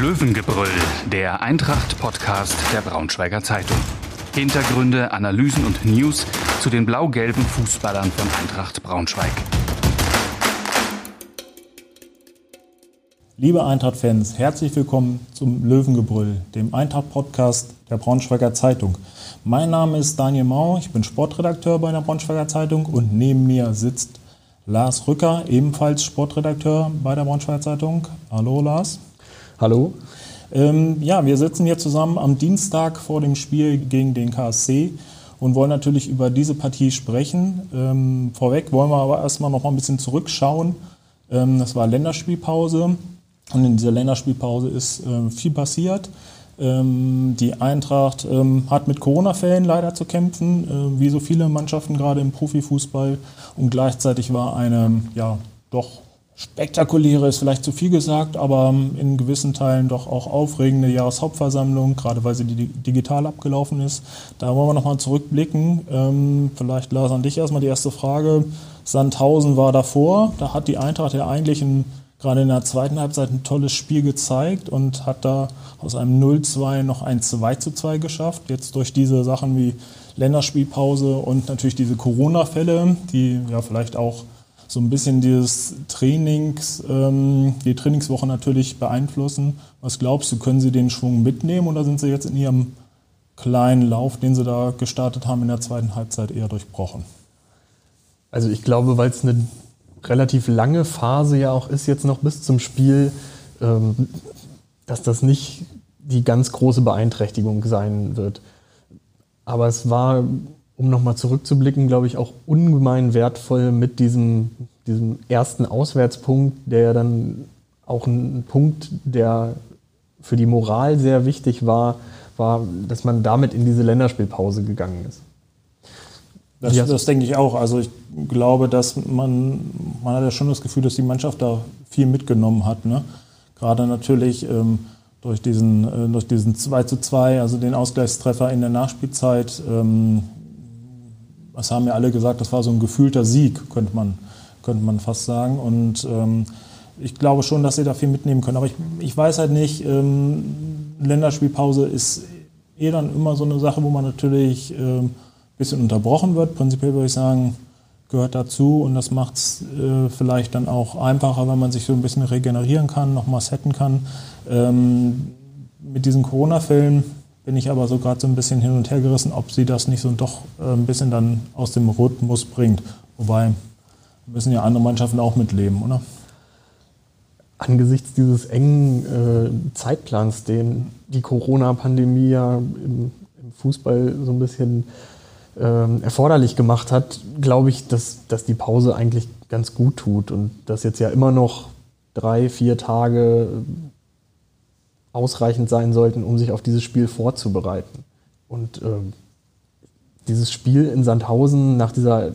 Löwengebrüll, der Eintracht-Podcast der Braunschweiger Zeitung. Hintergründe, Analysen und News zu den blau-gelben Fußballern von Eintracht Braunschweig. Liebe Eintracht-Fans, herzlich willkommen zum Löwengebrüll, dem Eintracht-Podcast der Braunschweiger Zeitung. Mein Name ist Daniel Mau, ich bin Sportredakteur bei der Braunschweiger Zeitung und neben mir sitzt Lars Rücker, ebenfalls Sportredakteur bei der Braunschweiger Zeitung. Hallo Lars. Hallo. Ähm, ja, wir sitzen hier zusammen am Dienstag vor dem Spiel gegen den KSC und wollen natürlich über diese Partie sprechen. Ähm, vorweg wollen wir aber erstmal noch mal ein bisschen zurückschauen. Ähm, das war Länderspielpause und in dieser Länderspielpause ist äh, viel passiert. Ähm, die Eintracht ähm, hat mit Corona-Fällen leider zu kämpfen, äh, wie so viele Mannschaften gerade im Profifußball. Und gleichzeitig war eine ja doch spektakuläre ist vielleicht zu viel gesagt, aber in gewissen Teilen doch auch aufregende Jahreshauptversammlung, gerade weil sie digital abgelaufen ist. Da wollen wir nochmal zurückblicken. Ähm, vielleicht Lars an dich erstmal die erste Frage. Sandhausen war davor, da hat die Eintracht ja eigentlich ein, gerade in der zweiten Halbzeit ein tolles Spiel gezeigt und hat da aus einem 0-2 noch ein 2-2 geschafft. Jetzt durch diese Sachen wie Länderspielpause und natürlich diese Corona-Fälle, die ja vielleicht auch so ein bisschen dieses Trainings, ähm, die Trainingswoche natürlich beeinflussen. Was glaubst du, können sie den Schwung mitnehmen oder sind sie jetzt in ihrem kleinen Lauf, den sie da gestartet haben, in der zweiten Halbzeit eher durchbrochen? Also ich glaube, weil es eine relativ lange Phase ja auch ist, jetzt noch bis zum Spiel, ähm, dass das nicht die ganz große Beeinträchtigung sein wird. Aber es war um nochmal zurückzublicken, glaube ich, auch ungemein wertvoll mit diesem, diesem ersten Auswärtspunkt, der ja dann auch ein Punkt, der für die Moral sehr wichtig war, war, dass man damit in diese Länderspielpause gegangen ist. Das, das, denke ich auch. Also ich glaube, dass man, man hat ja schon das Gefühl, dass die Mannschaft da viel mitgenommen hat. Ne? Gerade natürlich ähm, durch, diesen, äh, durch diesen 2 zu 2, also den Ausgleichstreffer in der Nachspielzeit, ähm, das haben ja alle gesagt, das war so ein gefühlter Sieg, könnte man, könnte man fast sagen. Und ähm, ich glaube schon, dass sie da viel mitnehmen können. Aber ich, ich weiß halt nicht, ähm, Länderspielpause ist eh dann immer so eine Sache, wo man natürlich ähm, ein bisschen unterbrochen wird. Prinzipiell würde ich sagen, gehört dazu und das macht es äh, vielleicht dann auch einfacher, wenn man sich so ein bisschen regenerieren kann, nochmal setten kann. Ähm, mit diesen Corona-Fällen bin ich aber so gerade so ein bisschen hin und her gerissen, ob sie das nicht so doch äh, ein bisschen dann aus dem Rhythmus bringt. Wobei müssen ja andere Mannschaften auch mitleben, oder? Angesichts dieses engen äh, Zeitplans, den die Corona-Pandemie ja im, im, Fußball so ein bisschen äh, erforderlich gemacht hat, glaube ich, dass, dass die Pause eigentlich ganz gut tut und dass jetzt ja immer noch drei, vier Tage ausreichend sein sollten, um sich auf dieses Spiel vorzubereiten. Und ähm, dieses Spiel in Sandhausen nach dieser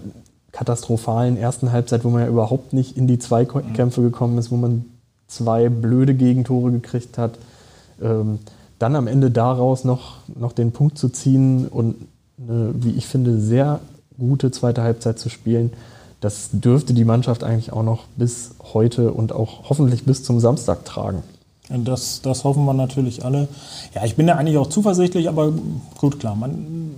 katastrophalen ersten Halbzeit, wo man ja überhaupt nicht in die Zweikämpfe gekommen ist, wo man zwei blöde Gegentore gekriegt hat, ähm, dann am Ende daraus noch, noch den Punkt zu ziehen und eine, wie ich finde, sehr gute zweite Halbzeit zu spielen, das dürfte die Mannschaft eigentlich auch noch bis heute und auch hoffentlich bis zum Samstag tragen. Das, das hoffen wir natürlich alle. Ja, ich bin ja eigentlich auch zuversichtlich, aber gut, klar, man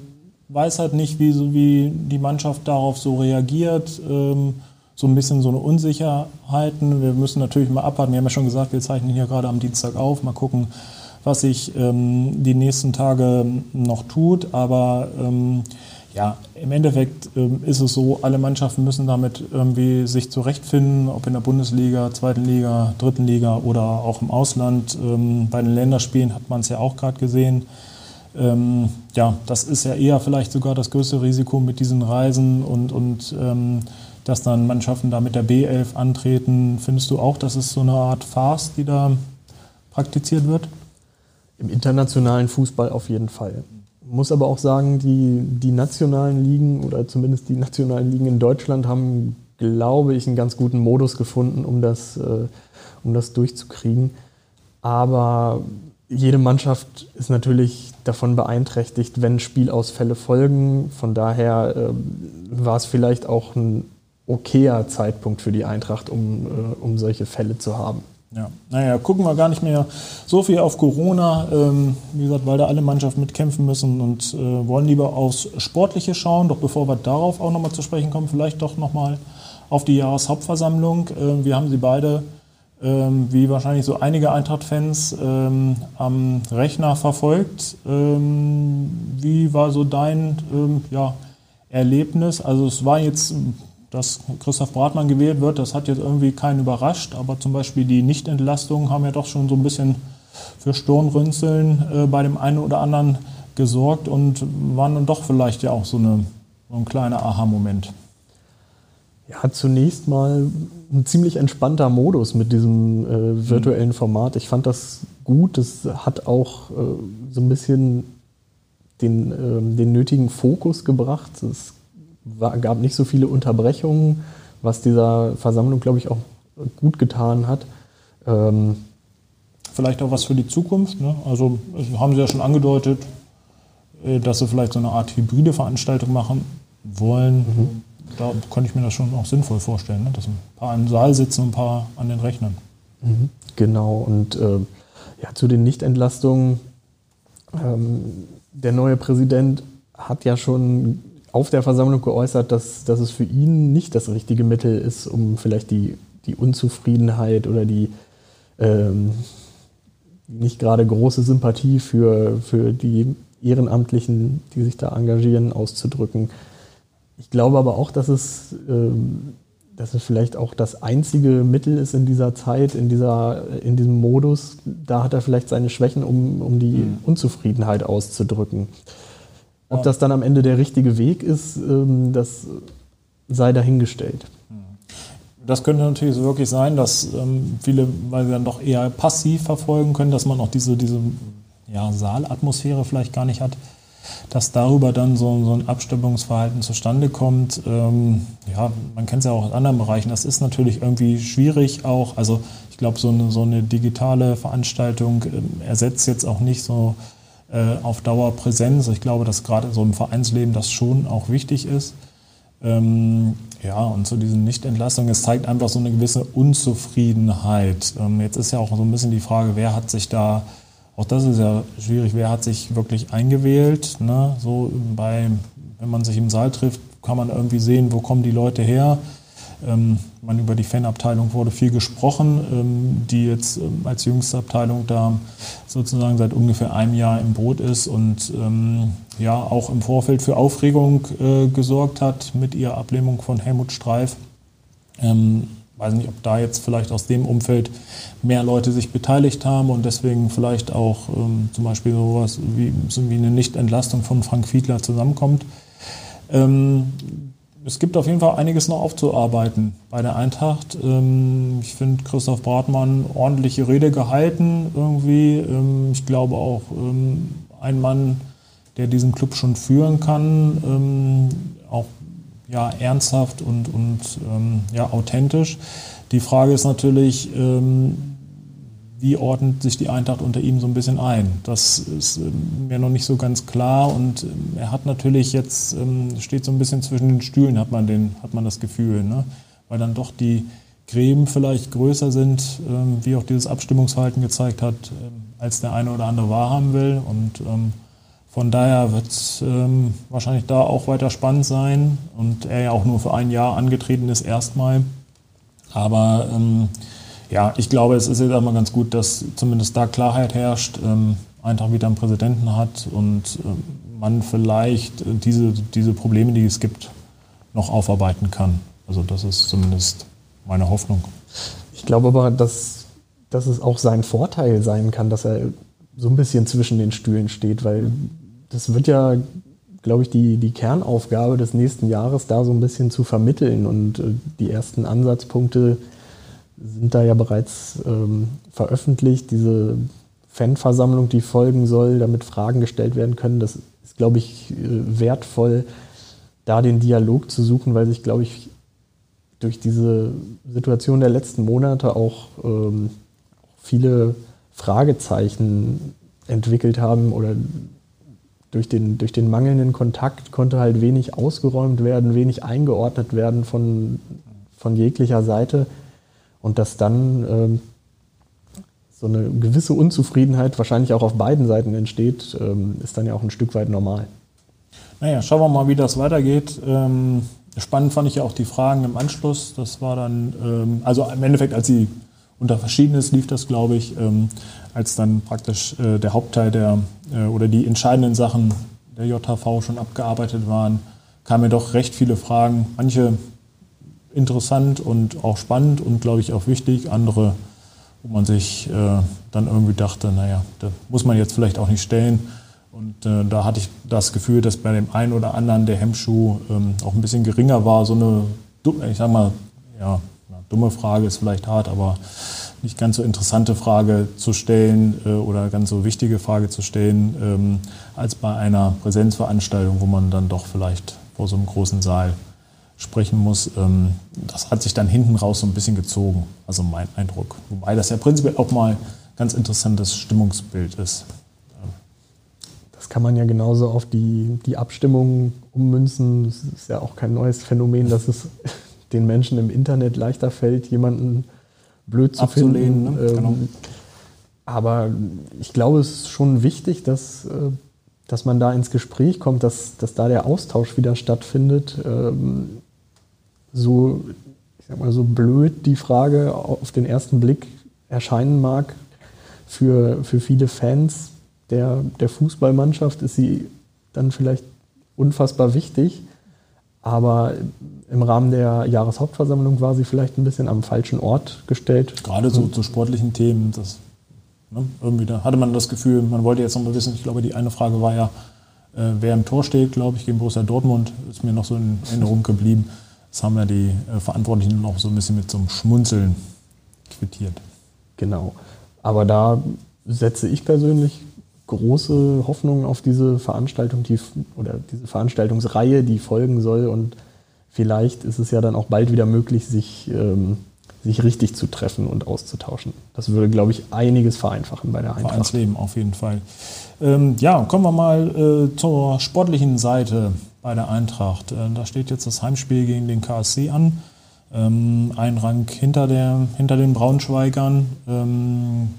weiß halt nicht, wie, so, wie die Mannschaft darauf so reagiert. Ähm, so ein bisschen so eine Unsicherheiten. Wir müssen natürlich mal abwarten. Wir haben ja schon gesagt, wir zeichnen hier gerade am Dienstag auf. Mal gucken, was sich ähm, die nächsten Tage noch tut. Aber ähm, ja, im Endeffekt ähm, ist es so, alle Mannschaften müssen damit irgendwie sich zurechtfinden, ob in der Bundesliga, zweiten Liga, dritten Liga oder auch im Ausland. Ähm, bei den Länderspielen hat man es ja auch gerade gesehen. Ähm, ja, das ist ja eher vielleicht sogar das größte Risiko mit diesen Reisen und, und ähm, dass dann Mannschaften da mit der B11 antreten. Findest du auch, dass es so eine Art Farce, die da praktiziert wird? Im internationalen Fußball auf jeden Fall muss aber auch sagen, die, die nationalen Ligen oder zumindest die nationalen Ligen in Deutschland haben, glaube ich, einen ganz guten Modus gefunden, um das, äh, um das durchzukriegen. Aber jede Mannschaft ist natürlich davon beeinträchtigt, wenn Spielausfälle folgen. Von daher äh, war es vielleicht auch ein okayer Zeitpunkt für die Eintracht, um, äh, um solche Fälle zu haben. Ja, naja, gucken wir gar nicht mehr so viel auf Corona, ähm, wie gesagt, weil da alle Mannschaften mitkämpfen müssen und äh, wollen lieber aufs Sportliche schauen. Doch bevor wir darauf auch nochmal zu sprechen kommen, vielleicht doch nochmal auf die Jahreshauptversammlung. Äh, wir haben sie beide, äh, wie wahrscheinlich so einige Eintracht-Fans, ähm, am Rechner verfolgt. Ähm, wie war so dein ähm, ja, Erlebnis? Also es war jetzt dass Christoph Bratmann gewählt wird, das hat jetzt irgendwie keinen überrascht, aber zum Beispiel die Nichtentlastungen haben ja doch schon so ein bisschen für Stirnrünzeln äh, bei dem einen oder anderen gesorgt und waren dann doch vielleicht ja auch so, eine, so ein kleiner Aha-Moment. Ja, zunächst mal ein ziemlich entspannter Modus mit diesem äh, virtuellen Format. Ich fand das gut. Das hat auch äh, so ein bisschen den, äh, den nötigen Fokus gebracht. Es war, gab nicht so viele Unterbrechungen, was dieser Versammlung, glaube ich, auch gut getan hat. Ähm vielleicht auch was für die Zukunft. Ne? Also haben Sie ja schon angedeutet, äh, dass Sie vielleicht so eine Art hybride Veranstaltung machen wollen. Mhm. Da könnte ich mir das schon auch sinnvoll vorstellen, ne? dass ein paar im Saal sitzen und ein paar an den Rechnern. Mhm. Genau, und äh, ja, zu den Nichtentlastungen. Ähm, der neue Präsident hat ja schon auf der Versammlung geäußert, dass, dass es für ihn nicht das richtige Mittel ist, um vielleicht die, die Unzufriedenheit oder die ähm, nicht gerade große Sympathie für, für die Ehrenamtlichen, die sich da engagieren, auszudrücken. Ich glaube aber auch, dass es, ähm, dass es vielleicht auch das einzige Mittel ist in dieser Zeit, in, dieser, in diesem Modus. Da hat er vielleicht seine Schwächen, um, um die mhm. Unzufriedenheit auszudrücken. Ob das dann am Ende der richtige Weg ist, ähm, das sei dahingestellt. Das könnte natürlich so wirklich sein, dass ähm, viele, weil sie dann doch eher passiv verfolgen können, dass man auch diese, diese ja, Saalatmosphäre vielleicht gar nicht hat, dass darüber dann so, so ein Abstimmungsverhalten zustande kommt. Ähm, ja, man kennt es ja auch in anderen Bereichen. Das ist natürlich irgendwie schwierig auch. Also ich glaube, so eine, so eine digitale Veranstaltung ersetzt jetzt auch nicht so auf Dauer Präsenz. Ich glaube, dass gerade so im Vereinsleben das schon auch wichtig ist. Ähm, ja, und zu diesen Nichtentlastungen, es zeigt einfach so eine gewisse Unzufriedenheit. Ähm, jetzt ist ja auch so ein bisschen die Frage, wer hat sich da, auch das ist ja schwierig, wer hat sich wirklich eingewählt. Ne? So bei, wenn man sich im Saal trifft, kann man irgendwie sehen, wo kommen die Leute her. Ähm, man, über die Fanabteilung wurde viel gesprochen, ähm, die jetzt ähm, als jüngste Abteilung da sozusagen seit ungefähr einem Jahr im Boot ist und ähm, ja auch im Vorfeld für Aufregung äh, gesorgt hat mit ihrer Ablehnung von Helmut Streif. Ähm, weiß nicht, ob da jetzt vielleicht aus dem Umfeld mehr Leute sich beteiligt haben und deswegen vielleicht auch ähm, zum Beispiel sowas wie, so wie eine Nichtentlastung von Frank Fiedler zusammenkommt. Ähm, es gibt auf jeden Fall einiges noch aufzuarbeiten bei der Eintracht. Ähm, ich finde Christoph Bratmann ordentliche Rede gehalten irgendwie. Ähm, ich glaube auch ähm, ein Mann, der diesen Club schon führen kann, auch ja, ernsthaft und, und ja, authentisch. Die Frage ist natürlich, wie ordnet sich die Eintracht unter ihm so ein bisschen ein? Das ist ähm, mir noch nicht so ganz klar und ähm, er hat natürlich jetzt, ähm, steht so ein bisschen zwischen den Stühlen, hat man, den, hat man das Gefühl, ne? weil dann doch die Gräben vielleicht größer sind, wie auch dieses Abstimmungsverhalten gezeigt hat, als der eine oder andere wahrhaben will und von daher wird es wahrscheinlich da auch weiter spannend sein und er ja auch nur für ein Jahr angetreten ist erstmal. Aber ähm, ja, ich glaube, es ist jetzt einmal ganz gut, dass zumindest da Klarheit herrscht, ähm, Eintracht wieder einen Präsidenten hat und ähm, man vielleicht äh, diese, diese Probleme, die es gibt, noch aufarbeiten kann. Also das ist zumindest meine Hoffnung. Ich glaube aber, dass, dass es auch sein Vorteil sein kann, dass er so ein bisschen zwischen den Stühlen steht, weil das wird ja, glaube ich, die, die Kernaufgabe des nächsten Jahres, da so ein bisschen zu vermitteln und äh, die ersten Ansatzpunkte sind da ja bereits ähm, veröffentlicht. Diese Fanversammlung, die folgen soll, damit Fragen gestellt werden können, das ist, glaube ich, äh, wertvoll, da den Dialog zu suchen, weil sich, glaube ich, durch diese Situation der letzten Monate auch ähm, viele Fragezeichen entwickelt haben oder durch den, durch den mangelnden Kontakt konnte halt wenig ausgeräumt werden, wenig eingeordnet werden von, von jeglicher Seite. Und dass dann ähm, so eine gewisse Unzufriedenheit wahrscheinlich auch auf beiden Seiten entsteht, ähm, ist dann ja auch ein Stück weit normal. Naja, schauen wir mal, wie das weitergeht. Ähm, spannend fand ich ja auch die Fragen im Anschluss. Das war dann, ähm, also im Endeffekt, als sie unter Verschiedenes lief das, glaube ich, ähm, als dann praktisch äh, der Hauptteil der äh, oder die entscheidenden Sachen der JHV schon abgearbeitet waren, kamen mir doch recht viele Fragen. Manche interessant und auch spannend und glaube ich auch wichtig, andere, wo man sich äh, dann irgendwie dachte, naja, da muss man jetzt vielleicht auch nicht stellen. Und äh, da hatte ich das Gefühl, dass bei dem einen oder anderen der Hemmschuh ähm, auch ein bisschen geringer war. So eine, ich sag mal, ja, dumme Frage ist vielleicht hart, aber nicht ganz so interessante Frage zu stellen äh, oder ganz so wichtige Frage zu stellen, ähm, als bei einer Präsenzveranstaltung, wo man dann doch vielleicht vor so einem großen Saal sprechen muss. Ähm, das hat sich dann hinten raus so ein bisschen gezogen, also mein Eindruck. Wobei das ja prinzipiell auch mal ganz interessantes Stimmungsbild ist. Das kann man ja genauso auf die, die Abstimmung ummünzen. Es ist ja auch kein neues Phänomen, dass es den Menschen im Internet leichter fällt, jemanden blöd zu Abzulehnen, finden. Ne? Genau. Ähm, aber ich glaube, es ist schon wichtig, dass, äh, dass man da ins Gespräch kommt, dass, dass da der Austausch wieder stattfindet. Ähm, so, ich sag mal, so blöd die Frage auf den ersten Blick erscheinen mag, für, für viele Fans der, der Fußballmannschaft ist sie dann vielleicht unfassbar wichtig. Aber im Rahmen der Jahreshauptversammlung war sie vielleicht ein bisschen am falschen Ort gestellt. Gerade so zu sportlichen Themen, das ne, irgendwie da hatte man das Gefühl, man wollte jetzt noch mal wissen, ich glaube, die eine Frage war ja, äh, wer im Tor steht, glaube ich, gegen Borussia Dortmund, ist mir noch so in Erinnerung geblieben. Das haben ja die äh, Verantwortlichen noch so ein bisschen mit so einem Schmunzeln quittiert. Genau. Aber da setze ich persönlich große Hoffnungen auf diese Veranstaltung die, oder diese Veranstaltungsreihe, die folgen soll. Und vielleicht ist es ja dann auch bald wieder möglich, sich, ähm, sich richtig zu treffen und auszutauschen. Das würde, glaube ich, einiges vereinfachen bei der Eintracht. Vereinsleben auf jeden Fall. Ähm, ja, kommen wir mal äh, zur sportlichen Seite bei der Eintracht. Äh, da steht jetzt das Heimspiel gegen den KSC an. Ähm, ein Rang hinter, der, hinter den Braunschweigern. Ähm,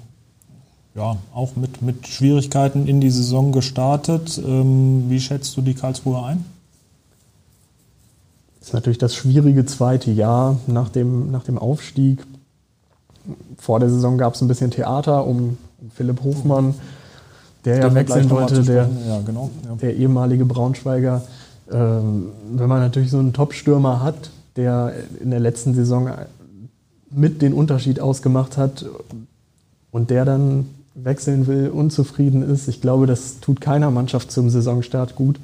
ja, auch mit, mit Schwierigkeiten in die Saison gestartet. Ähm, wie schätzt du die Karlsruhe ein? Das ist natürlich das schwierige zweite Jahr nach dem, nach dem Aufstieg. Vor der Saison gab es ein bisschen Theater um Philipp Hofmann, der ja wechseln wollte, der, ja, genau, ja. der ehemalige Braunschweiger. Ähm, wenn man natürlich so einen Top-Stürmer hat, der in der letzten Saison mit den Unterschied ausgemacht hat und der dann wechseln will, unzufrieden ist. Ich glaube, das tut keiner Mannschaft zum Saisonstart gut.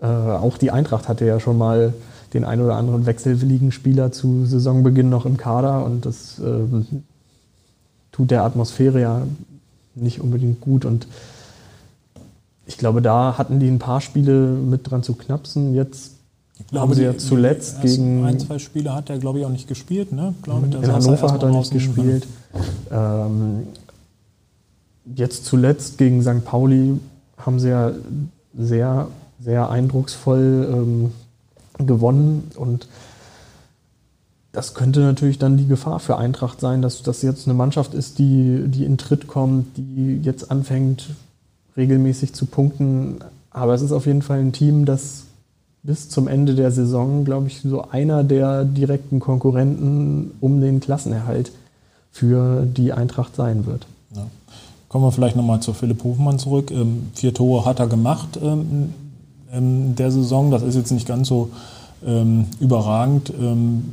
Äh, auch die Eintracht hatte ja schon mal den ein oder anderen wechselwilligen Spieler zu Saisonbeginn noch im Kader und das äh, tut der Atmosphäre ja nicht unbedingt gut. Und ich glaube, da hatten die ein paar Spiele mit dran zu knapsen. Jetzt glaube, haben sie ja zuletzt gegen. Ein, zwei Spiele hat er, glaube ich, auch nicht gespielt. Ne? Glaube, in Hannover hat er nicht gespielt. Ähm, jetzt zuletzt gegen St. Pauli haben sie ja sehr, sehr eindrucksvoll ähm, gewonnen und das könnte natürlich dann die Gefahr für Eintracht sein, dass das jetzt eine Mannschaft ist, die, die in Tritt kommt, die jetzt anfängt, regelmäßig zu punkten. Aber es ist auf jeden Fall ein Team, das bis zum Ende der Saison, glaube ich, so einer der direkten Konkurrenten um den Klassenerhalt für die Eintracht sein wird. Ja. Kommen wir vielleicht nochmal zu Philipp Hofmann zurück. Ähm, vier Tore hat er gemacht ähm, in der Saison. Das ist jetzt nicht ganz so ähm, überragend ähm,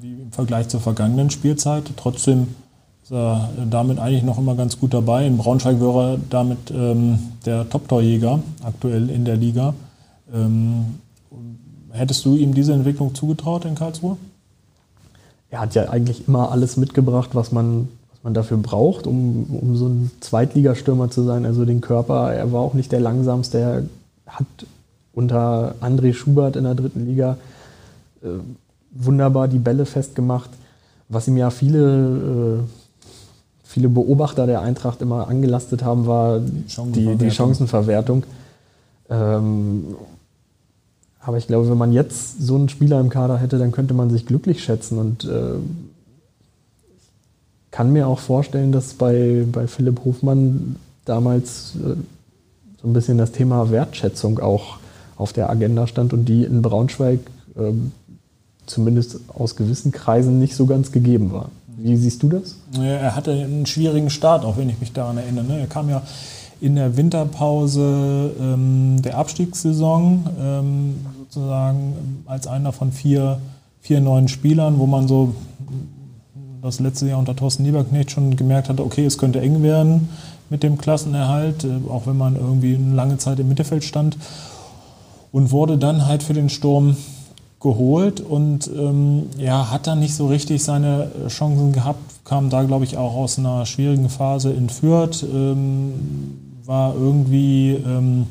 wie im Vergleich zur vergangenen Spielzeit. Trotzdem damit eigentlich noch immer ganz gut dabei. In Braunschweig wäre er damit ähm, der Top-Torjäger aktuell in der Liga. Ähm, hättest du ihm diese Entwicklung zugetraut in Karlsruhe? Er hat ja eigentlich immer alles mitgebracht, was man man dafür braucht, um, um so ein Zweitligastürmer zu sein. Also den Körper, er war auch nicht der langsamste. Er hat unter André Schubert in der dritten Liga äh, wunderbar die Bälle festgemacht. Was ihm ja viele, äh, viele Beobachter der Eintracht immer angelastet haben, war die, die Chancenverwertung. Ähm, aber ich glaube, wenn man jetzt so einen Spieler im Kader hätte, dann könnte man sich glücklich schätzen. Und äh, kann mir auch vorstellen, dass bei, bei Philipp Hofmann damals äh, so ein bisschen das Thema Wertschätzung auch auf der Agenda stand und die in Braunschweig äh, zumindest aus gewissen Kreisen nicht so ganz gegeben war. Wie siehst du das? Er hatte einen schwierigen Start, auch wenn ich mich daran erinnere. Ne? Er kam ja in der Winterpause ähm, der Abstiegssaison ähm, sozusagen als einer von vier, vier neuen Spielern, wo man so das letzte Jahr unter Thorsten Lieberknecht schon gemerkt hatte, okay, es könnte eng werden mit dem Klassenerhalt, äh, auch wenn man irgendwie eine lange Zeit im Mittelfeld stand. Und wurde dann halt für den Sturm geholt und ähm, ja, hat dann nicht so richtig seine Chancen gehabt, kam da, glaube ich, auch aus einer schwierigen Phase in Fürth, ähm, war irgendwie ähm,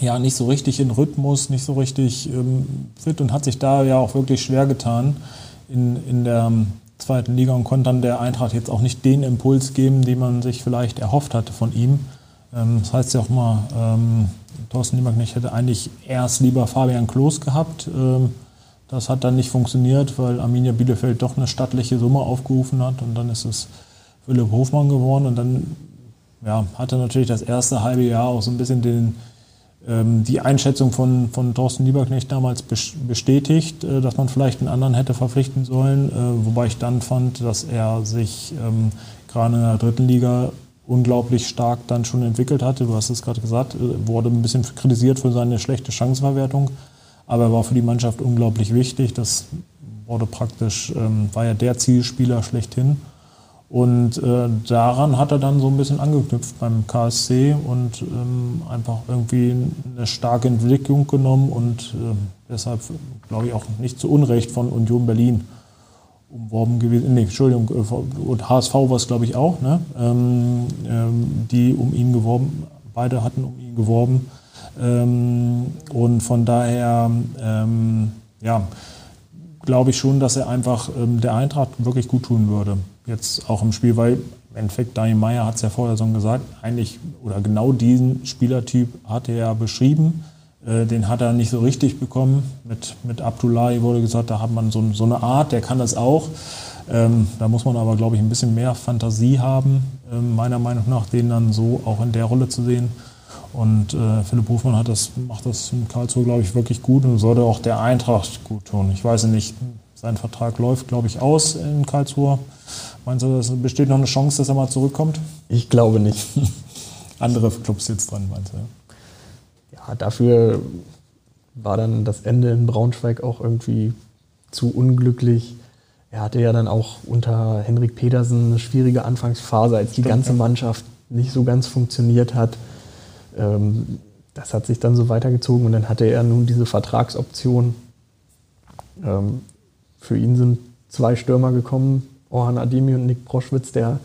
ja nicht so richtig in Rhythmus, nicht so richtig ähm, fit und hat sich da ja auch wirklich schwer getan in, in der zweiten Liga und konnte dann der Eintracht jetzt auch nicht den Impuls geben, den man sich vielleicht erhofft hatte von ihm. Ähm, das heißt ja auch mal, ähm, Thorsten Niemarknecht hätte eigentlich erst lieber Fabian Klos gehabt. Das hat dann nicht funktioniert, weil Arminia Bielefeld doch eine stattliche Summe aufgerufen hat und dann ist es Philipp Hofmann geworden und dann ja, hatte natürlich das erste halbe Jahr auch so ein bisschen den, ähm, die Einschätzung von, von Thorsten Lieberknecht damals bestätigt, äh, dass man vielleicht einen anderen hätte verpflichten sollen, äh, wobei ich dann fand, dass er sich ähm, gerade in der dritten Liga unglaublich stark dann schon entwickelt hatte. Du hast es gerade gesagt, äh, wurde ein bisschen kritisiert für seine schlechte Chancenverwertung, aber er war für die Mannschaft unglaublich wichtig. Das wurde praktisch, ähm, war ja der Zielspieler schlechthin. Und äh, daran hat er dann so ein bisschen angeknüpft beim KSC und ähm, einfach irgendwie eine starke Entwicklung genommen und äh, deshalb, glaube ich, auch nicht zu Unrecht von Union Berlin umworben gewesen. Nee, Entschuldigung, äh, und HSV war es, glaube ich, auch, ne? Ähm, ähm, die um ihn geworben, beide hatten um ihn geworben. Ähm, und von daher, ähm, ja, glaube ich schon, dass er einfach ähm, der Eintracht wirklich gut tun würde jetzt auch im Spiel, weil im Endeffekt Daniel Meyer hat es ja vorher schon gesagt, eigentlich oder genau diesen Spielertyp hat er ja beschrieben. Äh, den hat er nicht so richtig bekommen. Mit, mit Abdullahi wurde gesagt, da hat man so, so eine Art, der kann das auch. Ähm, da muss man aber, glaube ich, ein bisschen mehr Fantasie haben, äh, meiner Meinung nach, den dann so auch in der Rolle zu sehen. Und äh, Philipp Hofmann hat das, macht das in Karlsruhe, glaube ich, wirklich gut und sollte auch der Eintracht gut tun. Ich weiß nicht, sein Vertrag läuft, glaube ich, aus in Karlsruhe. Meinst du, es besteht noch eine Chance, dass er mal zurückkommt? Ich glaube nicht. Andere Clubs jetzt dran, meinst du? Ja, dafür war dann das Ende in Braunschweig auch irgendwie zu unglücklich. Er hatte ja dann auch unter Henrik Petersen eine schwierige Anfangsphase, als die Stimmt, ganze Mannschaft nicht so ganz funktioniert hat. Ähm, das hat sich dann so weitergezogen und dann hatte er nun diese Vertragsoption. Ähm, für ihn sind zwei Stürmer gekommen, Orhan Ademi und Nick Proschwitz, der,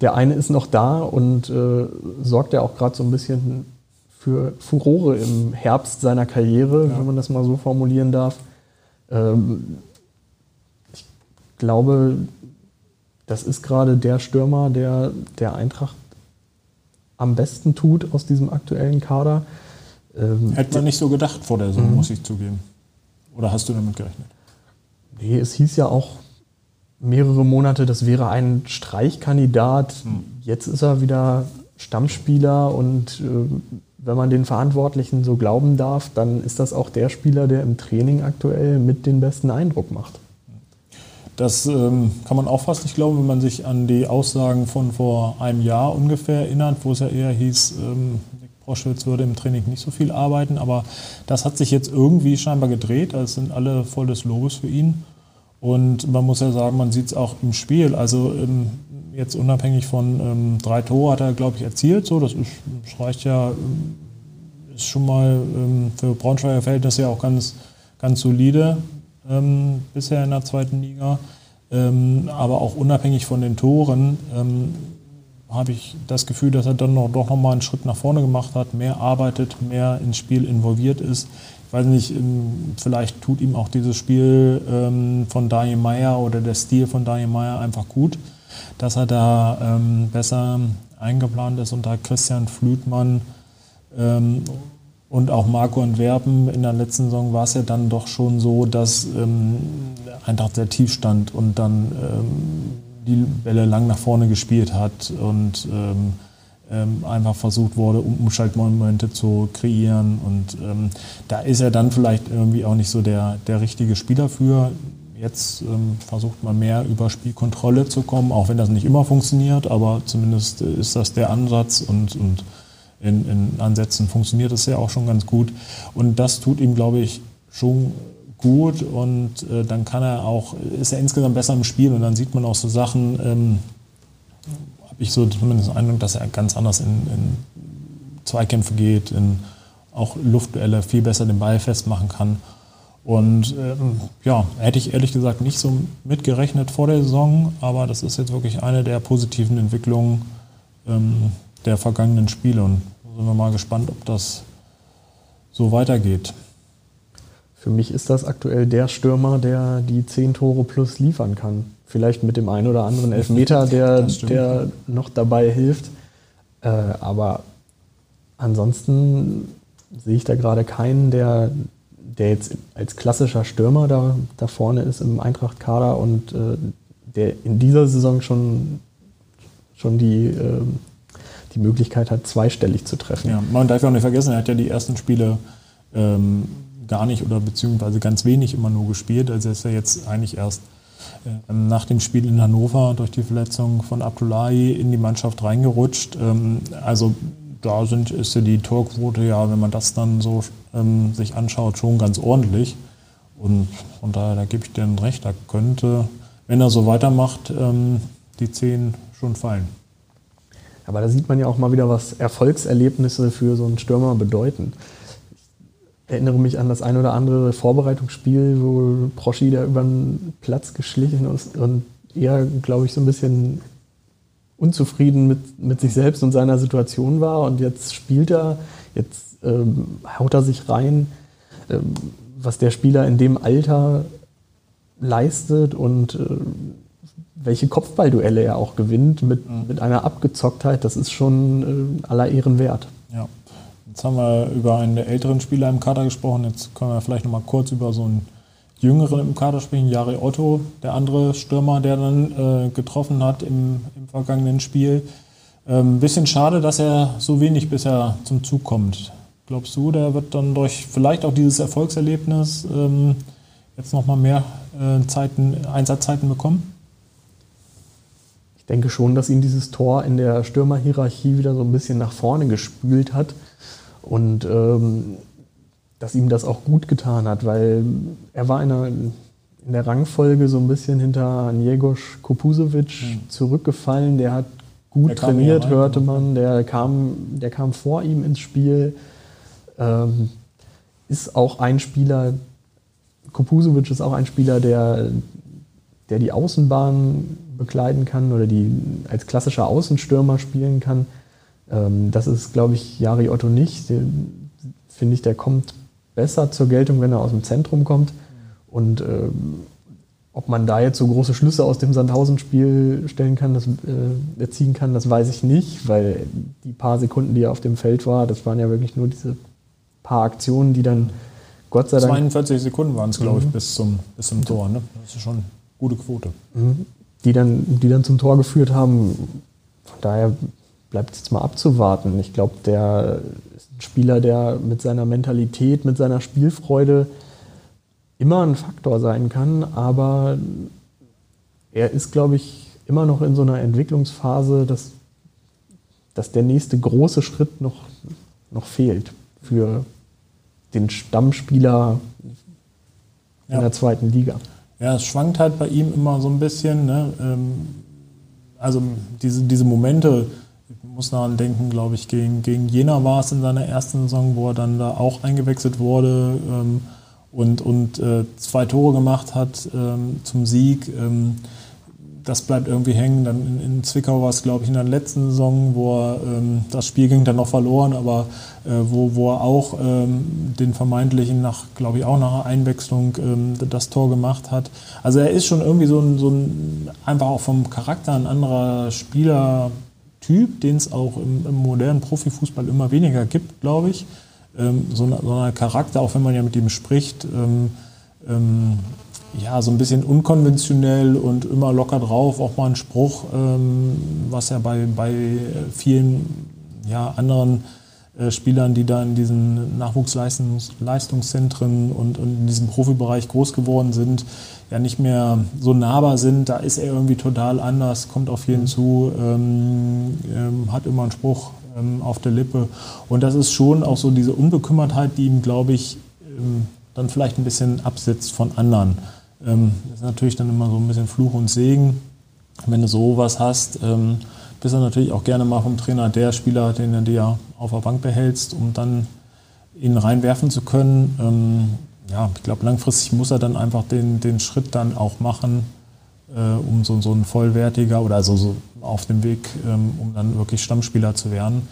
der eine ist noch da und äh, sorgt ja auch gerade so ein bisschen für Furore im Herbst seiner Karriere, ja. wenn man das mal so formulieren darf. Ähm, ich glaube, das ist gerade der Stürmer, der der Eintracht am besten tut aus diesem aktuellen Kader. Ähm, Hätte man nicht so gedacht vor der Saison, mhm. muss ich zugeben. Oder hast du damit gerechnet? Nee, es hieß ja auch mehrere Monate, das wäre ein Streichkandidat. Hm. Jetzt ist er wieder Stammspieler und äh, wenn man den Verantwortlichen so glauben darf, dann ist das auch der Spieler, der im Training aktuell mit den besten Eindruck macht. Das ähm, kann man auch fast nicht glauben, wenn man sich an die Aussagen von vor einem Jahr ungefähr erinnert, wo es ja eher hieß, ähm, Proschwitz würde im Training nicht so viel arbeiten, aber das hat sich jetzt irgendwie scheinbar gedreht. Es sind alle voll des Lobes für ihn. Und man muss ja sagen, man sieht es auch im Spiel. Also ähm, jetzt unabhängig von ähm, drei Tore hat er, glaube ich, erzielt. So, das, ist, das reicht ja, ähm, ist schon mal ähm, für Braunschweiger Verhältnisse ja auch ganz, ganz solide ähm, bisher in der zweiten Liga. Ähm, aber auch unabhängig von den Toren habe ich das Gefühl, dass er dann noch, doch noch mal einen Schritt nach vorne gemacht hat, mehr arbeitet, mehr ins Spiel involviert ist ich weiß nicht, ähm, vielleicht tut ihm auch dieses Spiel ähm, von Daniel Meyer oder der Stil von Daniel Meyer einfach gut, dass er da ähm, besser eingeplant ist unter Christian Flütmann und auch Marco Antwerpen. In der letzten Saison war es ja dann doch schon so, dass Eintracht sehr tief stand und dann die Bälle lang nach vorne gespielt hat und ähm, ähm, einfach versucht wurde, Umschaltmomente zu kreieren. Und ähm, da ist er dann vielleicht irgendwie auch nicht so der, der richtige Spieler für. Jetzt ähm, versucht man mehr über Spielkontrolle zu kommen, auch wenn das nicht immer funktioniert, aber zumindest ist das der Ansatz und, und in, in Ansätzen funktioniert es ja auch schon ganz gut. Und das tut ihm, glaube ich, schon gut und äh, dann kann er auch, ist er insgesamt besser im Spiel und dann sieht man auch so Sachen, ähm, habe ich so zumindest den Eindruck, dass er ganz anders in, in Zweikämpfe geht, in auch Luftduelle viel besser den Ball festmachen kann. Und ähm, ja, hätte ich ehrlich gesagt nicht so mitgerechnet vor der Saison, aber das ist jetzt wirklich eine der positiven Entwicklungen ähm, der vergangenen Spiele. Und da sind wir mal gespannt, ob das so weitergeht. Für mich ist das aktuell der Stürmer, der die zehn Tore plus liefern kann. Vielleicht mit dem einen oder anderen Elfmeter, der, der noch dabei hilft. Äh, aber ansonsten sehe ich da gerade keinen, der der jetzt als klassischer Stürmer da, da vorne ist im Eintracht-Kader und äh, der in dieser Saison schon, schon die, äh, die Möglichkeit hat, zweistellig zu treffen. Ja, man darf ja auch nicht vergessen, er hat ja die ersten Spiele ähm, gar nicht oder beziehungsweise ganz wenig immer nur gespielt. Also er ist ja jetzt eigentlich erst äh, nach dem Spiel in Hannover durch die Verletzung von Abdullahi in die Mannschaft reingerutscht. Ähm, also da sind, ist ja die Torquote ja, wenn man das dann so ähm, sich anschaut, schon ganz ordentlich. Und von daher, da gebe ich dir recht, da könnte, wenn er so weitermacht, ähm, die 10 schon fallen. Aber da sieht man ja auch mal wieder, was Erfolgserlebnisse für so einen Stürmer bedeuten. Ich erinnere mich an das ein oder andere Vorbereitungsspiel, wo Proschi da über den Platz geschlichen ist und eher, glaube ich, so ein bisschen unzufrieden mit, mit sich selbst und seiner Situation war. Und jetzt spielt er, jetzt ähm, haut er sich rein, ähm, was der Spieler in dem Alter leistet und äh, welche Kopfballduelle er auch gewinnt mit, mhm. mit einer Abgezocktheit, das ist schon äh, aller Ehren wert. Ja. Jetzt haben wir über einen der älteren Spieler im Kader gesprochen. Jetzt können wir vielleicht noch mal kurz über so einen Jüngeren im Kader sprechen, Jari Otto, der andere Stürmer, der dann äh, getroffen hat im, im vergangenen Spiel. Ein ähm, bisschen schade, dass er so wenig bisher zum Zug kommt. Glaubst du, der wird dann durch vielleicht auch dieses Erfolgserlebnis ähm, jetzt nochmal mehr äh, Zeiten, Einsatzzeiten bekommen? Ich denke schon, dass ihn dieses Tor in der Stürmerhierarchie wieder so ein bisschen nach vorne gespült hat. Und ähm, dass ihm das auch gut getan hat, weil er war in der, in der Rangfolge so ein bisschen hinter Njegos Kopusovic mhm. zurückgefallen. Der hat gut der trainiert, hörte man. Der kam, der kam vor ihm ins Spiel. Ähm, ist auch ein Spieler, Kopusovic ist auch ein Spieler, der, der die Außenbahn bekleiden kann oder die als klassischer Außenstürmer spielen kann. Ähm, das ist, glaube ich, Jari Otto nicht. Finde ich, der kommt besser zur Geltung, wenn er aus dem Zentrum kommt. Und äh, ob man da jetzt so große Schlüsse aus dem Sandhausen-Spiel stellen kann, das, äh, ziehen kann, das weiß ich nicht, weil die paar Sekunden, die er auf dem Feld war, das waren ja wirklich nur diese paar Aktionen, die dann Gott sei Dank. 42 Sekunden waren es, glaube ich, mhm. bis zum, bis zum Tor. Ne? Das ist schon gute Quote. Mhm. Die, dann, die dann zum Tor geführt haben. Von daher bleibt es jetzt mal abzuwarten. Ich glaube, der ein Spieler, der mit seiner Mentalität, mit seiner Spielfreude immer ein Faktor sein kann, aber er ist, glaube ich, immer noch in so einer Entwicklungsphase, dass, dass der nächste große Schritt noch, noch fehlt für den Stammspieler in ja. der zweiten Liga. Ja, es schwankt halt bei ihm immer so ein bisschen. Ne? Ähm, also diese, diese Momente, ich muss daran denken, glaube ich, gegen, gegen Jena war es in seiner ersten Saison, wo er dann da auch eingewechselt wurde ähm, und, und äh, zwei Tore gemacht hat ähm, zum Sieg. Ähm, das bleibt irgendwie hängen. Dann in, in Zwickau war es, glaube ich, in der letzten Saison, wo er, ähm, das Spiel ging dann noch verloren, aber äh, wo, wo er auch ähm, den vermeintlichen, nach, glaube ich, auch nach Einwechslung ähm, das Tor gemacht hat. Also er ist schon irgendwie so ein, so ein einfach auch vom Charakter ein anderer Spieler Typ, den es auch im, im, modernen Profifußball immer weniger gibt, glaube ich. Ähm, so, ein so Charakter, auch wenn man ja mit ihm spricht, ähm, ähm, ja, so ein bisschen unkonventionell und immer locker drauf, auch mal ein Spruch, ähm, was ja bei, bei vielen ja, anderen äh, Spielern, die da in diesen Nachwuchsleistungszentren und, und in diesem Profibereich groß geworden sind, ja nicht mehr so nahbar sind. Da ist er irgendwie total anders, kommt auf jeden zu, ähm, ähm, hat immer einen Spruch ähm, auf der Lippe. Und das ist schon auch so diese Unbekümmertheit, die ihm, glaube ich, ähm, dann vielleicht ein bisschen absetzt von anderen. Ähm, ist natürlich dann immer so ein bisschen Fluch und Segen, wenn du sowas hast ähm, bist du natürlich auch gerne mal vom Trainer der Spieler, den du dir auf der Bank behältst, um dann ihn reinwerfen zu können. Ähm, ja, ich glaube, langfristig muss er dann einfach den, den Schritt dann auch machen, äh, um so, so ein vollwertiger oder also so auf dem Weg, ähm, um dann wirklich Stammspieler zu werden.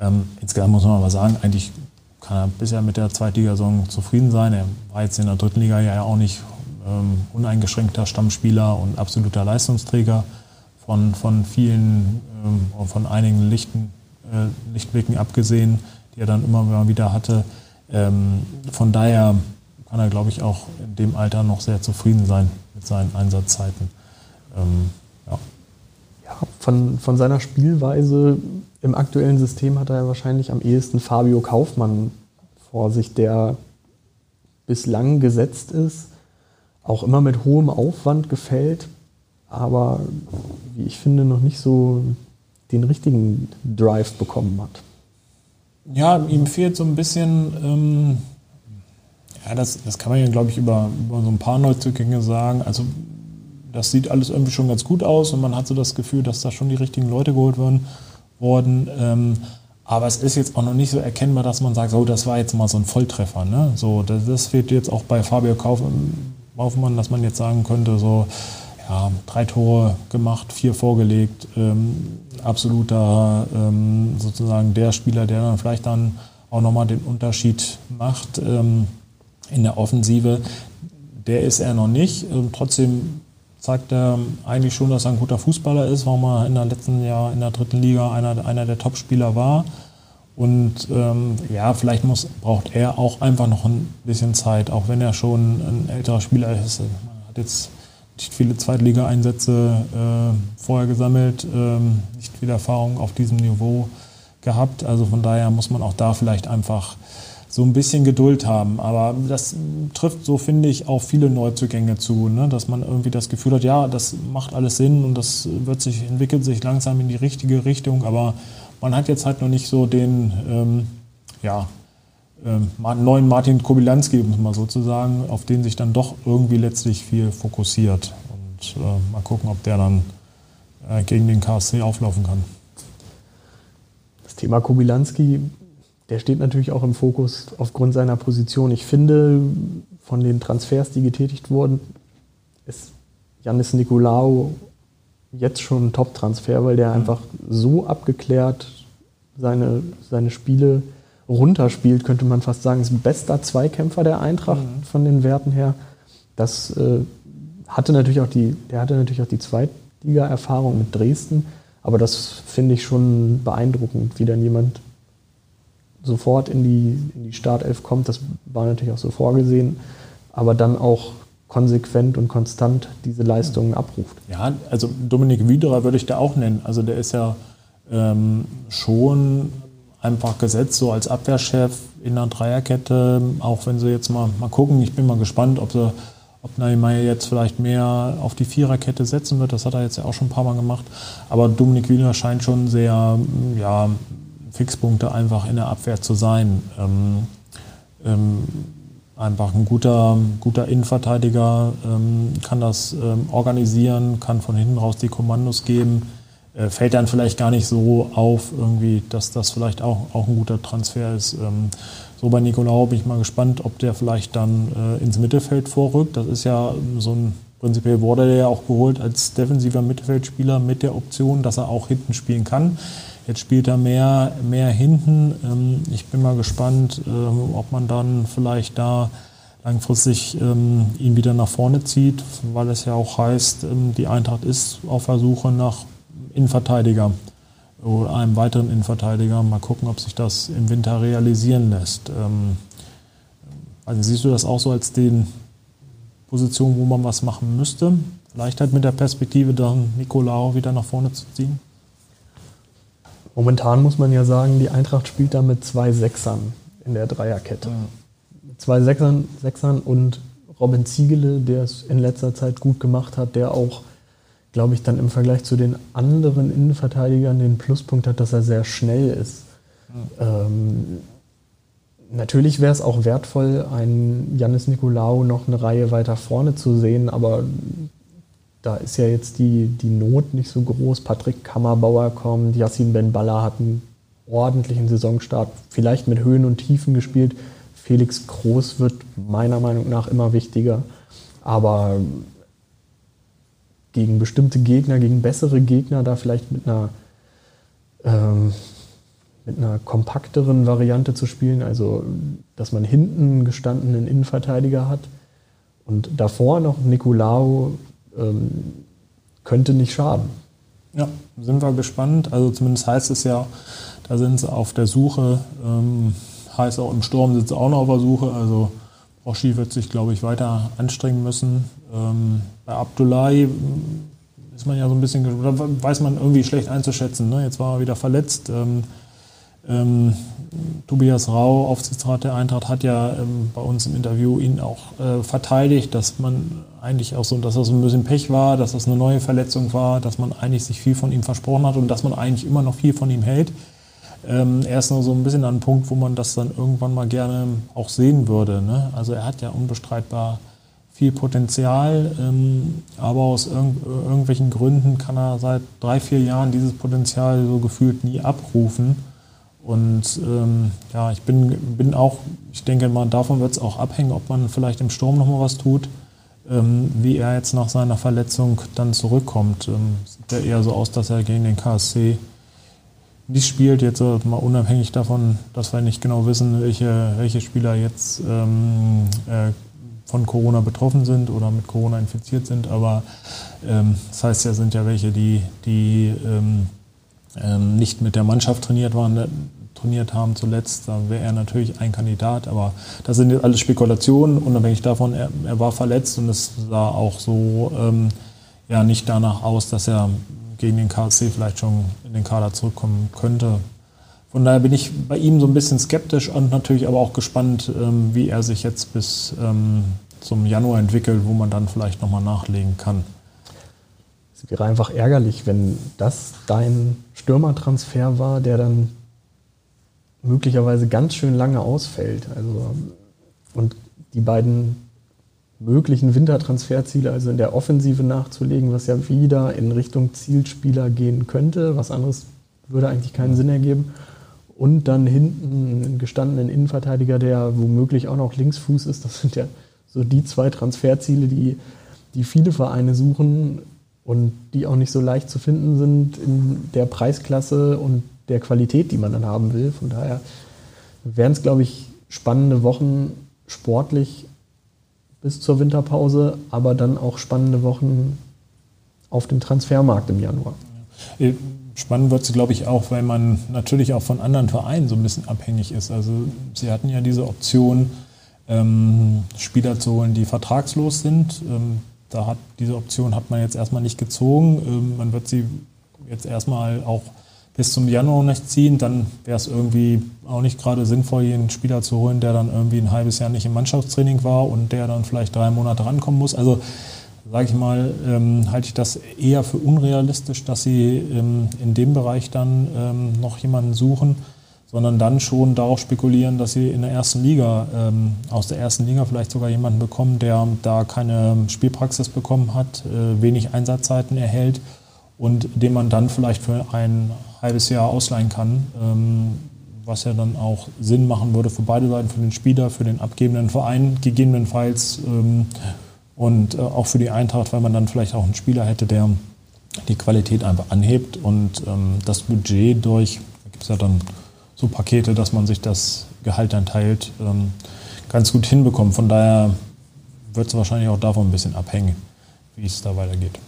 Ähm, insgesamt muss man aber sagen, eigentlich kann er bisher mit der Zweitligasaison zufrieden sein. Er war jetzt in der dritten Liga ja auch nicht ähm, uneingeschränkter Stammspieler und absoluter Leistungsträger von, von vielen, ähm, von einigen Lichten, äh, Lichtblicken abgesehen, die er dann immer wieder hatte. Ähm, von daher kann er, glaube ich, auch in dem Alter noch sehr zufrieden sein mit seinen Einsatzzeiten. Ähm, ja. ja. von, von seiner Spielweise im aktuellen System hat er wahrscheinlich am ehesten Fabio Kaufmann vor sich, der bislang gesetzt ist, auch immer mit hohem Aufwand gefällt, aber wie ich finde, noch nicht so den richtigen Drive bekommen hat. Ja, ihm fehlt so ein bisschen, ähm, ja, das, das kann man ja, glaube ich, über, über so ein paar Neuzugänge sagen. Also, das sieht alles irgendwie schon ganz gut aus und man hat so das Gefühl, dass da schon die richtigen Leute geholt werden, worden. Ähm, aber es ist jetzt auch noch nicht so erkennbar, dass man sagt, so, das war jetzt mal so ein Volltreffer. Ne? So, das, das fehlt jetzt auch bei Fabio Kaufmann, dass man jetzt sagen könnte, so, ja, drei Tore gemacht, vier vorgelegt, ähm, absoluter ähm, sozusagen der Spieler, der dann vielleicht dann auch nochmal den Unterschied macht ähm, in der Offensive. Der ist er noch nicht. Ähm, trotzdem zeigt er eigentlich schon, dass er ein guter Fußballer ist, warum er in der letzten Jahr in der dritten Liga einer, einer der Topspieler war. Und ähm, ja, vielleicht muss, braucht er auch einfach noch ein bisschen Zeit, auch wenn er schon ein älterer Spieler ist. Man hat jetzt nicht viele Zweitliga-Einsätze äh, vorher gesammelt, ähm, nicht viel Erfahrung auf diesem Niveau gehabt. Also von daher muss man auch da vielleicht einfach so ein bisschen Geduld haben. Aber das trifft, so finde ich, auch viele Neuzugänge zu, ne? dass man irgendwie das Gefühl hat, ja, das macht alles Sinn und das wird sich, entwickelt sich langsam in die richtige Richtung, aber man hat jetzt halt noch nicht so den, ähm, ja, ähm, neuen Martin Kobilanski, um es mal so zu sagen, auf den sich dann doch irgendwie letztlich viel fokussiert. Und äh, mal gucken, ob der dann äh, gegen den KSC auflaufen kann. Das Thema Kobilanski, der steht natürlich auch im Fokus aufgrund seiner Position. Ich finde, von den Transfers, die getätigt wurden, ist Janis Nikolaou jetzt schon ein Top-Transfer, weil der mhm. einfach so abgeklärt seine, seine Spiele runterspielt, könnte man fast sagen, ist ein bester Zweikämpfer der Eintracht mhm. von den Werten her. Das äh, hatte natürlich auch die, der hatte natürlich auch die Zweitliga-Erfahrung mit Dresden, aber das finde ich schon beeindruckend, wie dann jemand sofort in die, in die Startelf kommt. Das war natürlich auch so vorgesehen, aber dann auch konsequent und konstant diese Leistungen abruft. Ja, also Dominik Wiederer würde ich da auch nennen. Also der ist ja ähm, schon einfach gesetzt, so als Abwehrchef in der Dreierkette, auch wenn sie jetzt mal, mal gucken, ich bin mal gespannt, ob sie ob Neymar jetzt vielleicht mehr auf die Viererkette setzen wird, das hat er jetzt ja auch schon ein paar Mal gemacht. Aber Dominik Wiener scheint schon sehr ja, Fixpunkte einfach in der Abwehr zu sein. Ähm, ähm, einfach ein guter, guter Innenverteidiger, ähm, kann das ähm, organisieren, kann von hinten raus die Kommandos geben äh, fällt dann vielleicht gar nicht so auf, irgendwie, dass das vielleicht auch, auch ein guter Transfer ist. Ähm, so bei Nicolau bin ich mal gespannt, ob der vielleicht dann äh, ins Mittelfeld vorrückt. Das ist ja so ein, prinzipiell wurde der ja auch geholt als defensiver Mittelfeldspieler mit der Option, dass er auch hinten spielen kann. Jetzt spielt er mehr, mehr hinten. Ähm, ich bin mal gespannt, ähm, ob man dann vielleicht da langfristig ähm, ihn wieder nach vorne zieht, weil es ja auch heißt, die Eintracht ist auf der Suche nach Innenverteidiger oder einem weiteren Innenverteidiger. Mal gucken, ob sich das im Winter realisieren lässt. Also siehst du das auch so als den Position, wo man was machen müsste. Vielleicht halt mit der Perspektive, dann Nicolao wieder nach vorne zu ziehen. Momentan muss man ja sagen, die Eintracht spielt da mit zwei Sechsern in der Dreierkette. Ja. Mit zwei Sechsern, Sechsern und Robin Ziegele, der es in letzter Zeit gut gemacht hat, der auch, glaube ich, dann im Vergleich zu den anderen Innenverteidigern den Pluspunkt hat, dass er sehr schnell ist. Ja. Ähm, natürlich wäre es auch wertvoll, einen Janis Nikolaou noch eine Reihe weiter vorne zu sehen, aber da ist ja jetzt die, die Not nicht so groß. Patrick Kammerbauer kommt, Yassin Ben Balla hat einen ordentlichen Saisonstart, vielleicht mit Höhen und Tiefen gespielt. Felix Groß wird meiner Meinung nach immer wichtiger. Aber gegen bestimmte Gegner, gegen bessere Gegner, da vielleicht mit einer, ähm, mit einer kompakteren Variante zu spielen, also dass man hinten gestandenen Innenverteidiger hat und davor noch Nicolao ähm, könnte nicht schaden. Ja, sind wir gespannt. Also zumindest heißt es ja, da sind sie auf der Suche. Ähm, heißt auch im Sturm sind sie auch noch auf der Suche. Also Roschi wird sich, glaube ich, weiter anstrengen müssen. Ähm, bei Abdullahi ist man ja so ein bisschen, weiß man irgendwie schlecht einzuschätzen. Ne? Jetzt war er wieder verletzt. Ähm, ähm, Tobias Rau, Aufsichtsrat der Eintracht, hat ja ähm, bei uns im Interview ihn auch äh, verteidigt, dass man eigentlich auch so, dass das ein bisschen Pech war, dass das eine neue Verletzung war, dass man eigentlich sich viel von ihm versprochen hat und dass man eigentlich immer noch viel von ihm hält. Ähm, er ist nur so ein bisschen an einem Punkt, wo man das dann irgendwann mal gerne auch sehen würde. Ne? Also er hat ja unbestreitbar viel Potenzial, ähm, aber aus irg irgendwelchen Gründen kann er seit drei, vier Jahren dieses Potenzial so gefühlt nie abrufen. Und ähm, ja, ich bin, bin auch, ich denke mal, davon wird es auch abhängen, ob man vielleicht im Sturm nochmal was tut, ähm, wie er jetzt nach seiner Verletzung dann zurückkommt. Ähm, sieht ja eher so aus, dass er gegen den KSC nicht spielt, jetzt äh, mal unabhängig davon, dass wir nicht genau wissen, welche, welche Spieler jetzt ähm, äh, von Corona betroffen sind oder mit Corona infiziert sind. Aber ähm, das heißt ja, sind ja welche, die, die ähm, nicht mit der Mannschaft trainiert waren, trainiert haben zuletzt, da wäre er natürlich ein Kandidat. Aber das sind jetzt alles Spekulationen, unabhängig davon, er, er war verletzt und es sah auch so ähm, ja nicht danach aus, dass er gegen den KSC vielleicht schon in den Kader zurückkommen könnte. Von daher bin ich bei ihm so ein bisschen skeptisch und natürlich aber auch gespannt, ähm, wie er sich jetzt bis ähm, zum Januar entwickelt, wo man dann vielleicht nochmal nachlegen kann. Es wäre einfach ärgerlich, wenn das dein Stürmertransfer war, der dann möglicherweise ganz schön lange ausfällt. Also, und die beiden möglichen Wintertransferziele, also in der Offensive nachzulegen, was ja wieder in Richtung Zielspieler gehen könnte. Was anderes würde eigentlich keinen Sinn ergeben. Und dann hinten einen gestandenen Innenverteidiger, der womöglich auch noch Linksfuß ist. Das sind ja so die zwei Transferziele, die, die viele Vereine suchen und die auch nicht so leicht zu finden sind in der Preisklasse und der Qualität, die man dann haben will. Von daher wären es, glaube ich, spannende Wochen sportlich bis zur Winterpause, aber dann auch spannende Wochen auf dem Transfermarkt im Januar. Spannend wird es, glaube ich, auch, weil man natürlich auch von anderen Vereinen so ein bisschen abhängig ist. Also Sie hatten ja diese Option, ähm, Spieler zu holen, die vertragslos sind. Ähm, da hat diese Option hat man jetzt erstmal nicht gezogen. Ähm, man wird sie jetzt erstmal auch bis zum Januar nicht ziehen, dann wäre es irgendwie auch nicht gerade sinnvoll, jeden Spieler zu holen, der dann irgendwie ein halbes Jahr nicht im Mannschaftstraining war und der dann vielleicht drei Monate rankommen muss. Also sage ich mal, ähm, halte ich das eher für unrealistisch, dass sie ähm, in dem Bereich dann ähm, noch jemanden suchen, sondern dann schon darauf spekulieren, dass sie in der ersten Liga, ähm, aus der ersten Liga vielleicht sogar jemanden bekommen, der da keine Spielpraxis bekommen hat, äh, wenig Einsatzzeiten erhält und den man dann vielleicht für ein halbes Jahr ausleihen kann, ähm, was ja dann auch Sinn machen würde für beide Seiten, für den Spieler, für den abgebenden Verein gegebenenfalls ähm, und äh, auch für die Eintracht, weil man dann vielleicht auch einen Spieler hätte, der die Qualität einfach anhebt und ähm, das Budget durch, da gibt es ja dann so Pakete, dass man sich das Gehalt dann teilt, ähm, ganz gut hinbekommt. Von daher wird es wahrscheinlich auch davon ein bisschen abhängen, wie es da weitergeht.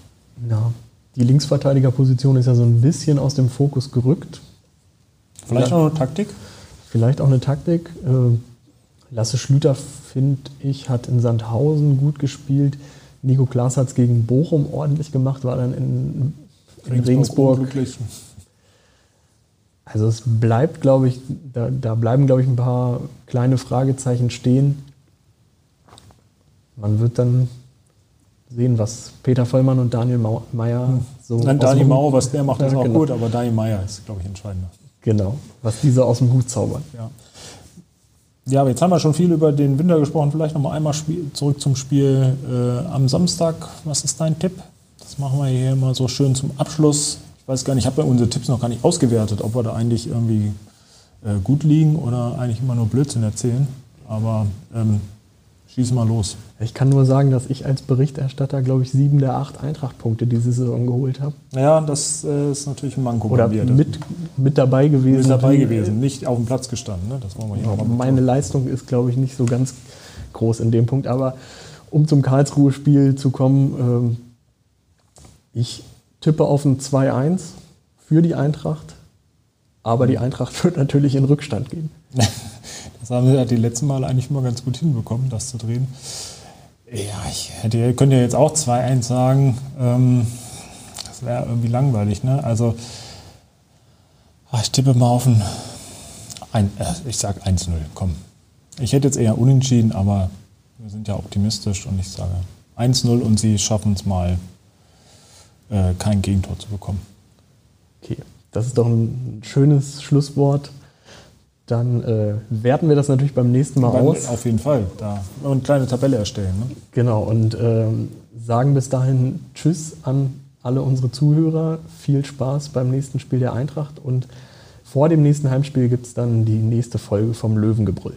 Ja, die Linksverteidigerposition ist ja so ein bisschen aus dem Fokus gerückt. Vielleicht auch eine Taktik? Vielleicht auch eine Taktik. Äh, Lasse Schlüter, finde ich, hat in Sandhausen gut gespielt. Nico Klaas hat es gegen Bochum ordentlich gemacht, war dann in, in Regensburg. Regensburg also es bleibt, glaube ich, da, da bleiben, glaube ich, ein paar kleine Fragezeichen stehen. Man wird dann sehen, was Peter Vollmann und Daniel Meyer so. Nein, Daniel Mauer, was der macht, ist auch genau. gut, aber Daniel Meyer ist, glaube ich, entscheidender. Genau, was diese aus dem Hut zaubern. Ja. ja, aber jetzt haben wir schon viel über den Winter gesprochen. Vielleicht noch mal einmal zurück zum Spiel äh, am Samstag. Was ist dein Tipp? Das machen wir hier mal so schön zum Abschluss weiß gar nicht, ich habe ja unsere Tipps noch gar nicht ausgewertet, ob wir da eigentlich irgendwie äh, gut liegen oder eigentlich immer nur Blödsinn erzählen. Aber ähm, schieß mal los. Ich kann nur sagen, dass ich als Berichterstatter, glaube ich, sieben der acht Eintracht-Punkte diese Saison geholt habe. Ja, das äh, ist natürlich ein Manko Oder mit, mit dabei gewesen. Mit dabei gewesen, nicht auf dem Platz gestanden. Ne? Das wollen wir hier ja, meine Leistung ist, glaube ich, nicht so ganz groß in dem Punkt. Aber um zum Karlsruhe-Spiel zu kommen, ähm, ich tippe auf ein 2-1 für die Eintracht, aber die Eintracht wird natürlich in Rückstand gehen. Das haben wir die letzten Mal eigentlich immer ganz gut hinbekommen, das zu drehen. Ja, ich hätte, könnte ja jetzt auch 2-1 sagen. Ähm, das wäre irgendwie langweilig, ne? Also, ich tippe mal auf ein, ein äh, ich sag 1-0, komm. Ich hätte jetzt eher unentschieden, aber wir sind ja optimistisch und ich sage 1-0 und sie schaffen es mal äh, kein Gegentor zu bekommen. Okay, das ist doch ein schönes Schlusswort. Dann äh, werten wir das natürlich beim nächsten Mal aus. Auf jeden Fall. Da eine kleine Tabelle erstellen. Ne? Genau, und ähm, sagen bis dahin Tschüss an alle unsere Zuhörer. Viel Spaß beim nächsten Spiel der Eintracht. Und vor dem nächsten Heimspiel gibt es dann die nächste Folge vom Löwengebrüll.